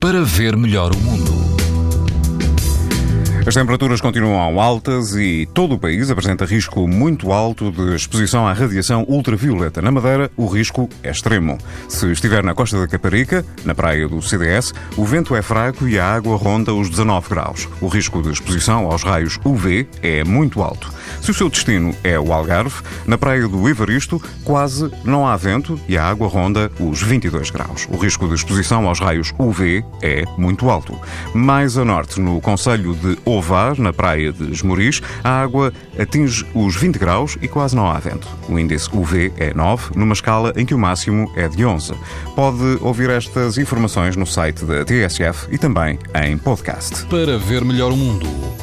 para ver melhor o mundo. As temperaturas continuam altas e todo o país apresenta risco muito alto de exposição à radiação ultravioleta. Na Madeira, o risco é extremo. Se estiver na costa da Caparica, na praia do CDS, o vento é fraco e a água ronda os 19 graus. O risco de exposição aos raios UV é muito alto. Se o seu destino é o Algarve, na praia do Ivaristo, quase não há vento e a água ronda os 22 graus. O risco de exposição aos raios UV é muito alto. Mais a norte, no Conselho de Ovar, na praia de Esmoriz, a água atinge os 20 graus e quase não há vento. O índice UV é 9, numa escala em que o máximo é de 11. Pode ouvir estas informações no site da TSF e também em podcast. Para ver melhor o mundo,